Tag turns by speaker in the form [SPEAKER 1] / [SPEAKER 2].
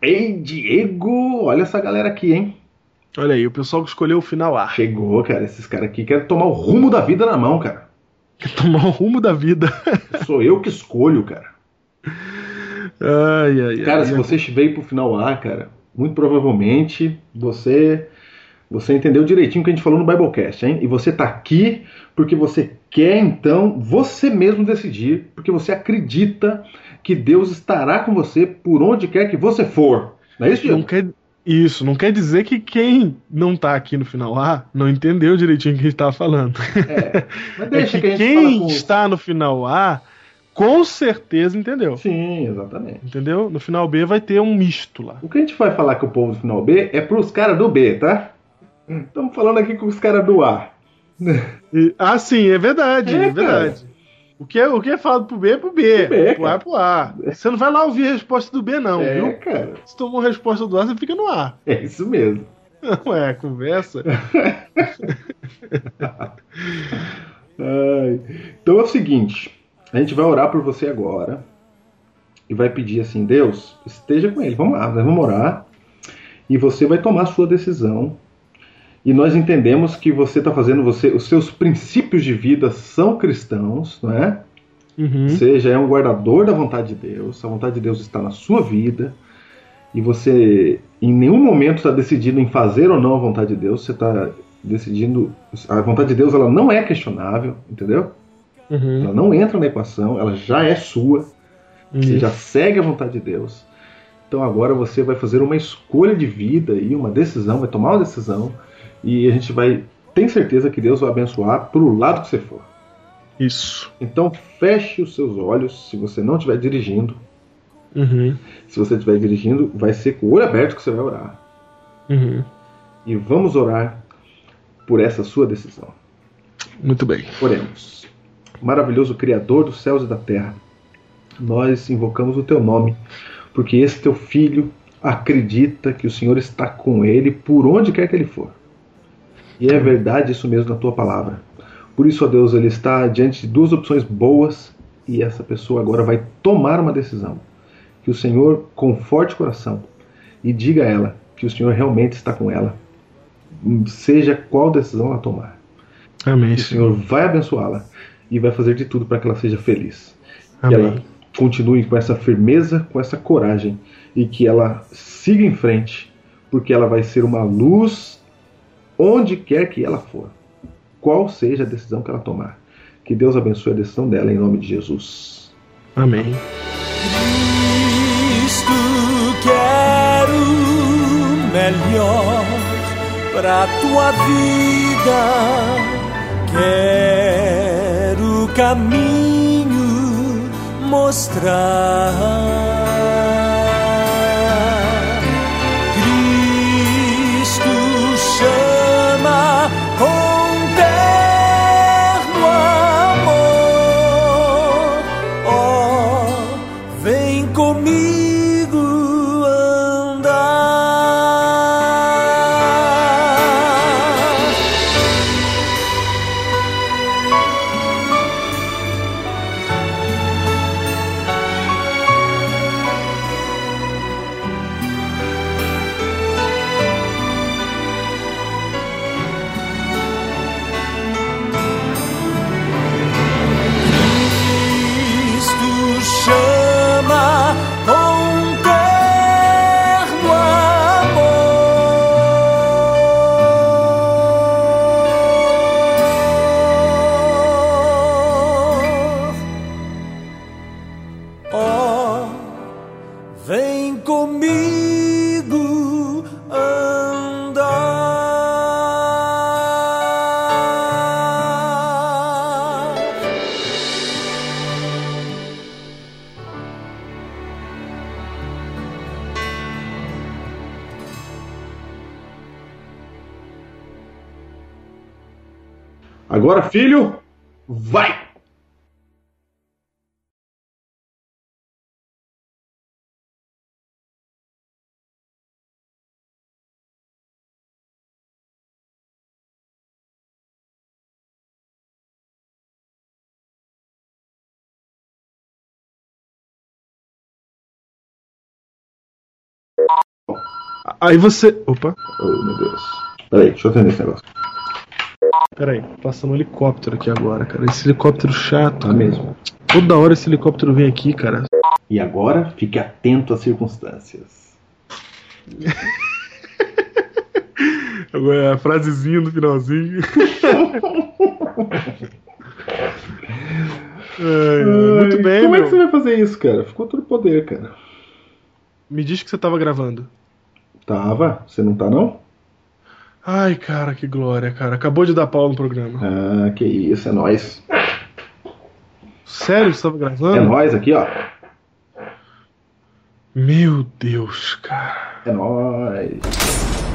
[SPEAKER 1] Ei, Diego! Olha essa galera aqui, hein?
[SPEAKER 2] Olha aí, o pessoal que escolheu o final A.
[SPEAKER 1] Chegou, cara. Esses caras aqui querem tomar o rumo da vida na mão, cara.
[SPEAKER 2] Quer tomar o rumo da vida.
[SPEAKER 1] Sou eu que escolho, cara.
[SPEAKER 2] Ai, ai,
[SPEAKER 1] Cara,
[SPEAKER 2] ai.
[SPEAKER 1] se você veio pro final A, cara, muito provavelmente você você entendeu direitinho o que a gente falou no Biblecast, hein? E você tá aqui porque você quer então você mesmo decidir, porque você acredita que Deus estará com você por onde quer que você for. Não é isso, Diego?
[SPEAKER 2] Não quer... Isso, não quer dizer que quem não tá aqui no final A não entendeu direitinho o que a gente tava falando.
[SPEAKER 1] É, mas
[SPEAKER 2] É
[SPEAKER 1] deixa
[SPEAKER 2] que
[SPEAKER 1] que, a gente
[SPEAKER 2] quem está no final A, com certeza entendeu.
[SPEAKER 1] Sim, exatamente.
[SPEAKER 2] Entendeu? No final B vai ter um misto lá.
[SPEAKER 1] O que a gente vai falar com o povo do final B é pros caras do B, tá? Estamos falando aqui com os caras do A.
[SPEAKER 2] E- ah, sim, é verdade,
[SPEAKER 1] É,
[SPEAKER 2] é, verdade. O que, é, o que é falado pro B é pro B.
[SPEAKER 1] Pro B,
[SPEAKER 2] pro A é pro A. Você não vai lá ouvir a resposta do B, não,
[SPEAKER 1] é,
[SPEAKER 2] viu?
[SPEAKER 1] cara.
[SPEAKER 2] Se tomou a resposta do A, você fica no A.
[SPEAKER 1] É isso mesmo.
[SPEAKER 2] Não é conversa.
[SPEAKER 1] Então é o seguinte, a gente vai orar por você agora e vai pedir assim, Deus, esteja com ele. Vamos lá, nós vamos orar e você vai tomar a sua decisão. E nós entendemos que você está fazendo você, os seus princípios de vida são cristãos, não é?
[SPEAKER 2] Uhum.
[SPEAKER 1] Você já é um guardador da vontade de Deus, a vontade de Deus está na sua vida e você em nenhum momento está decidindo em fazer ou não a vontade de Deus, você está decidindo. A vontade de Deus ela não é questionável, entendeu?
[SPEAKER 2] Uhum.
[SPEAKER 1] Ela não entra na equação, ela já é sua, você já segue a vontade de Deus. Então agora você vai fazer uma escolha de vida e uma decisão, vai tomar uma decisão e a gente vai. Tem certeza que Deus vai abençoar pro lado que você for.
[SPEAKER 2] Isso.
[SPEAKER 1] Então feche os seus olhos se você não estiver dirigindo.
[SPEAKER 2] Uhum.
[SPEAKER 1] Se você estiver dirigindo, vai ser com o olho aberto que você vai orar.
[SPEAKER 2] Uhum.
[SPEAKER 1] E vamos orar por essa sua decisão.
[SPEAKER 2] Muito bem.
[SPEAKER 1] Oremos. Maravilhoso Criador dos céus e da terra, nós invocamos o teu nome, porque esse teu filho acredita que o Senhor está com ele por onde quer que ele for. E é verdade isso mesmo na tua palavra. Por isso, ó Deus, ele está diante de duas opções boas e essa pessoa agora vai tomar uma decisão. Que o Senhor conforte o coração e diga a ela que o Senhor realmente está com ela, seja qual decisão ela tomar.
[SPEAKER 2] Amém.
[SPEAKER 1] O Senhor vai abençoá-la e vai fazer de tudo para que ela seja feliz. Que
[SPEAKER 2] Amém.
[SPEAKER 1] ela continue com essa firmeza, com essa coragem e que ela siga em frente, porque ela vai ser uma luz onde quer que ela for. Qual seja a decisão que ela tomar. Que Deus abençoe a decisão dela em nome de Jesus.
[SPEAKER 2] Amém.
[SPEAKER 3] Cristo, quero o melhor pra tua vida. Quero o caminho mostrar. Comigo vem comigo andar.
[SPEAKER 1] Agora, filho, vai!
[SPEAKER 2] Aí você. Opa,
[SPEAKER 1] Oh, meu Deus. Peraí, deixa eu atender esse negócio.
[SPEAKER 2] peraí. Passando um helicóptero aqui agora, cara. Esse helicóptero chato.
[SPEAKER 1] Tá mesmo.
[SPEAKER 2] Toda hora esse helicóptero vem aqui, cara.
[SPEAKER 1] E agora, fique atento às circunstâncias.
[SPEAKER 2] Agora a frasezinha no finalzinho. Ai, muito bem,
[SPEAKER 1] Como é
[SPEAKER 2] meu.
[SPEAKER 1] que você vai fazer isso, cara? Ficou todo poder, cara.
[SPEAKER 2] Me diz que você tava gravando.
[SPEAKER 1] Tava? Você não tá, não?
[SPEAKER 2] Ai, cara, que glória, cara. Acabou de dar pau no programa.
[SPEAKER 1] Ah, que isso, é nóis.
[SPEAKER 2] Sério, você tava
[SPEAKER 1] É
[SPEAKER 2] gravando?
[SPEAKER 1] nóis aqui, ó.
[SPEAKER 2] Meu Deus, cara.
[SPEAKER 1] É nóis.